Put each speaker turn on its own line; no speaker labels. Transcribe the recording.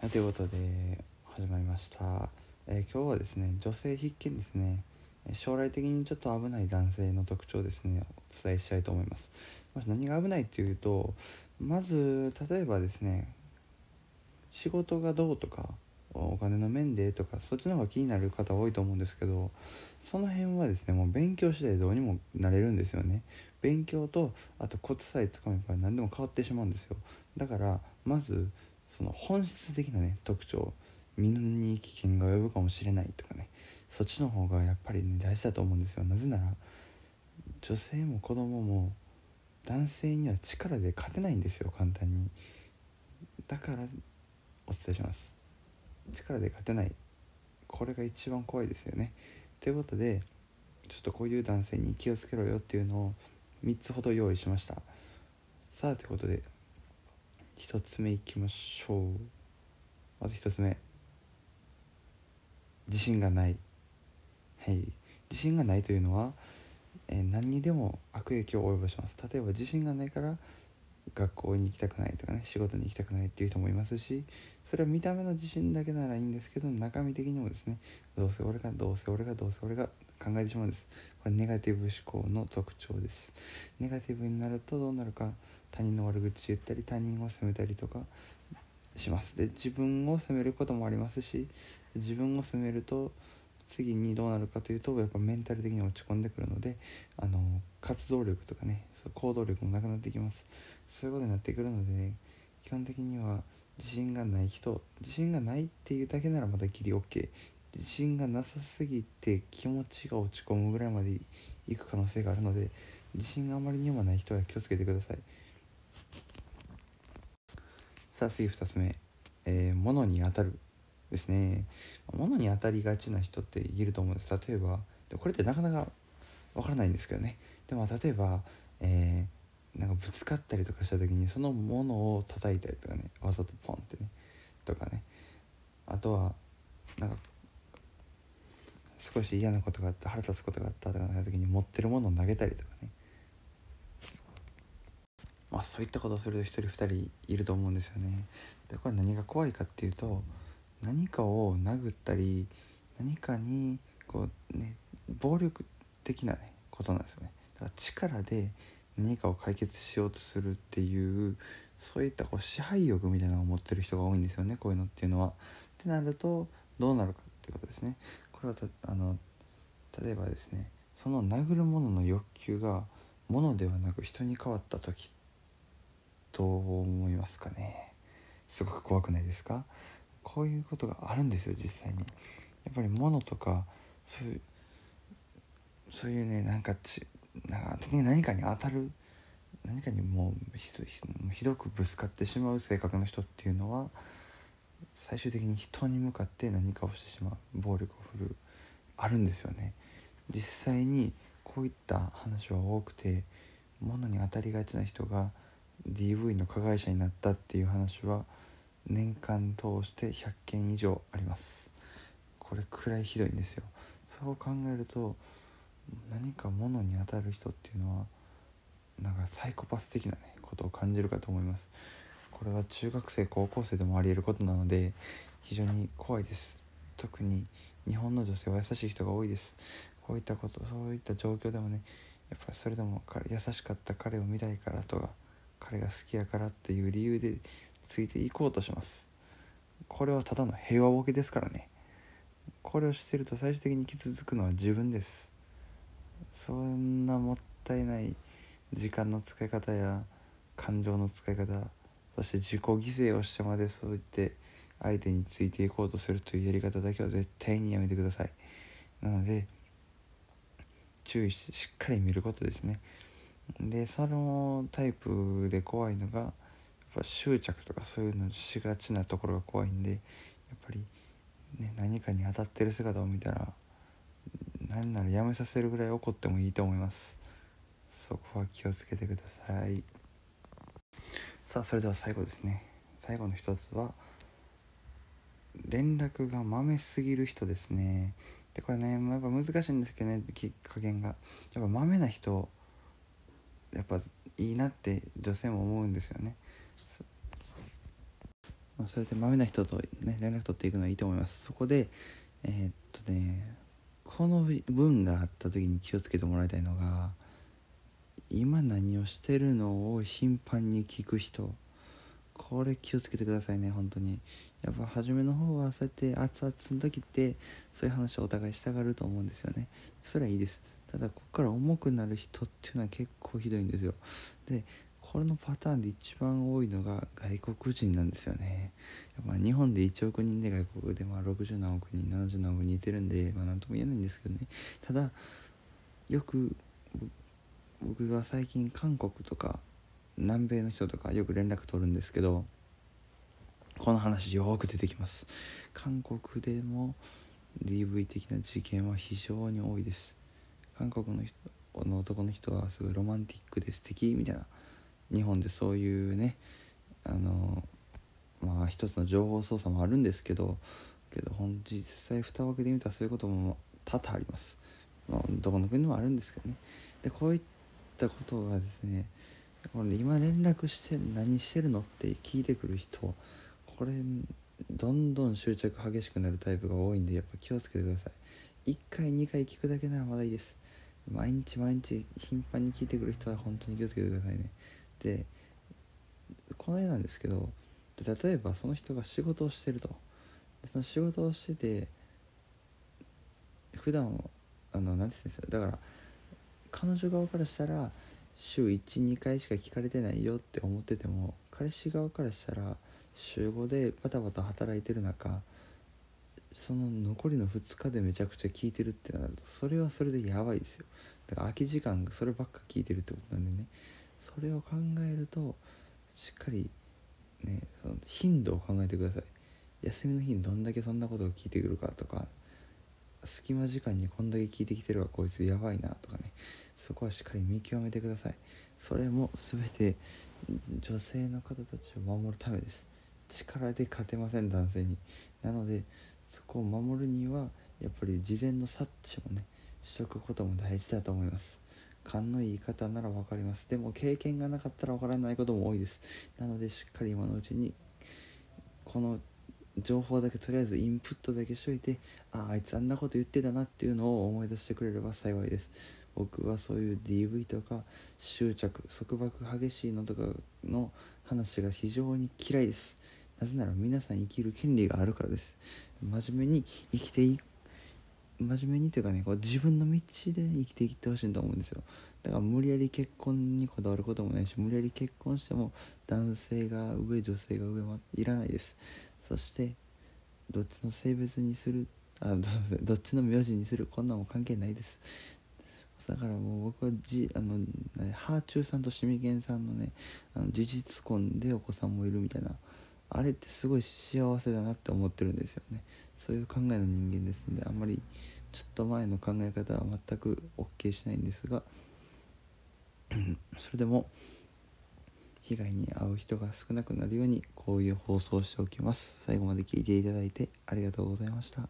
はい、ということで始まりました、えー今日はですね女性必見ですね。将来的にちょっと危ない男性の特徴ですねお伝えしたいと思います。何が危ないっていうとまず例えばですね仕事がどうとかお金の面でとかそっちの方が気になる方多いと思うんですけどその辺はですねもう勉強次第どうにもなれるんですよね。勉強とあとコツさえつかめば何でも変わってしまうんですよ。だからまずその本質的なね特徴身に危険が及ぶかもしれないとかねそっちの方がやっぱりね大事だと思うんですよ。なぜなら女性も子供も男性には力で勝てないんですよ簡単に。だからお伝えします。力で勝てない。これが一番怖いですよね。ということでちょっとこういう男性に気をつけろよっていうのを3つほど用意しました。さあということで1つ目いきましょう。まず1つ目。自信がない。はい。自信がないというのは、えー何にでも悪影響を及ぼします。例えば自信がないから学校に行きたくないとかね仕事に行きたくないっていう人もいますしそれは見た目の自信だけならいいんですけど中身的にもですねどうせ俺がどうせ俺がどうせ俺が考えてしまうんです。これネガティブ思考の特徴です。ネガティブになるとどうなるか他人の悪口言ったり他人を責めたりとかします。で自分を責めることもありますし自分を責めると次にどうなるかというとやっぱメンタル的に落ち込んでくるのであの活動力とかねそう行動力もなくなってきます。そういうことになってくるので基本的には自信がない人自信がないっていうだけならまたギリ OK 自信がなさすぎて気持ちが落ち込むぐらいまでいく可能性があるので自信があまりにもない人は気をつけてください。さあ次2つ目、えー物に当たるですね。物に当たりがちな人っていると思うんです。例えばこれってなかなかわからないんですけどね。でも例えば、えーなんかぶつかったりとかした時にそのものを叩いたりとかねわざとポンってねとかね。あとはなんか少し嫌なことがあった腹立つことがあったとかなった時に持ってるものを投げたりとかね。まあそういったことをすると一人二人いると思うんですよね。でこれ何が怖いかっていうと何かを殴ったり何かにこうね暴力的なねことなんですよね。だから力で何かを解決しようとするっていうそういったこう支配欲みたいなのを持ってる人が多いんですよねこういうのっていうのは。ってなるとどうなるかっていうことですね。これはあの例えばですねその殴るものの欲求がものではなく人に変わった時どう思いますかねすごく怖くないですか？こういうことがあるんですよ実際にやっぱり物とかそういうそういうねなんかちなんか何かに当たる何かにもうひどひどくぶつかってしまう性格の人っていうのは最終的に人に向かって何かをしてしまう暴力を振るうあるんですよね。実際にこういった話は多くて物に当たりがちな人が DV の加害者になったっていう話は年間通して100件以上あります。これくらいひどいんですよ。そう考えると何か物に当たる人っていうのはなんかサイコパス的なねことを感じるかと思います。これは中学生高校生でもありえることなので非常に怖いです。特に日本の女性は優しい人が多いです。こういったことそういった状況でもねやっぱりそれでも優しかった彼を見たいからとか彼が好きやからっていう理由でついていこうとします。これはただの平和ボケですからね。これをしてると最終的に傷つくのは自分です。そんなもったいない時間の使い方や感情の使い方そして自己犠牲をしてまでそう言って相手についていこうとするというやり方だけは絶対にやめてください。なので注意してしっかり見ることですね。でそのタイプで怖いのがやっぱ執着とかそういうのしがちなところが怖いんでやっぱり、ね、何かに当たってる姿を見たらなんならやめさせるぐらい怒ってもいいと思います。そこは気をつけてください。さあそれでは最後ですね。最後の一つは連絡がまめすぎる人ですね。でこれねやっぱ難しいんですけどねき加減が。やっぱまめな人やっぱいいなって女性も思うんですよね。ま、それでまめな人と、ね、連絡取っていくのはいいと思います。そこでえー、っとねこの文があった時に気をつけてもらいたいのが今何をしてるのを頻繁に聞く人。これ気をつけてくださいね本当に。やっぱ初めの方はそうやって熱々の時ってそういう話をお互いしたがると思うんですよね。それはいいです。ただここから重くなる人っていうのは結構ひどいんですよ。でこれのパターンで一番多いのが外国人なんですよね。まあ日本で1億人で外国でまあ60何億人70何億人いてるんでまあ何とも言えないんですけどね。ただよく僕が最近韓国とか南米の人とかよく連絡取るんですけどこの話よく出てきます。韓国でも DV 的な事件は非常に多いです。韓国の人の男の人はすごいロマンティックで素敵みたいな日本でそういうねあのまあ一つの情報操作もあるんですけどけど本実際蓋を開けてみたらそういうことも多々あります、まあ、どこの国でもあるんですけどね。でこういったことがですねこれ今連絡して何してるのって聞いてくる人これどんどん執着激しくなるタイプが多いんでやっぱ気をつけてください。1回2回聞くだけならまだいいです。毎日毎日頻繁に聞いてくる人は本当に気をつけてくださいね。でこの絵なんですけど例えばその人が仕事をしてると。その仕事をしてて普段あの何て言うんですよだから彼女側からしたら週12回しか聞かれてないよって思ってても彼氏側からしたら週5でバタバタ働いてる中その残りの2日でめちゃくちゃ聞いてるってなるとそれはそれでやばいですよ。だから空き時間そればっか聞いてるってことなんでね。それを考えるとしっかりねその頻度を考えてください。休みの日にどんだけそんなことを聞いてくるかとか隙間時間にこんだけ聞いてきてるわこいつやばいなとかね。そこはしっかり見極めてください。それも全て女性の方たちを守るためです。力で勝てません男性に。なのでそこを守るにはやっぱり事前の察知もねしとくことも大事だと思います。勘のいい方なら分かります。でも経験がなかったら分からないことも多いです。なのでしっかり今のうちにこの情報だけとりあえずインプットだけしといてああいつあんなこと言ってたなっていうのを思い出してくれれば幸いです。僕はそういう DV とか執着束縛激しいのとかの話が非常に嫌いです。なぜなら皆さん生きる権利があるからです。真面目に生きてい真面目にというかねこう自分の道で生きていってほしいと思うんですよ。だから無理やり結婚にこだわることもないし無理やり結婚しても男性が上女性が上はいらないです。そしてどっちの性別にするあどっちの名字にするこんなんも関係ないです。だからもう僕はじあのハーチューさんとシミケンさんのねあの事実婚でお子さんもいるみたいなあれってすごい幸せだなって思ってるんですよね。そういう考えの人間ですのであんまりちょっと前の考え方は全く OK しないんですがそれでも被害に遭う人が少なくなるようにこういう放送をしておきます。最後まで聞いていただいてありがとうございました。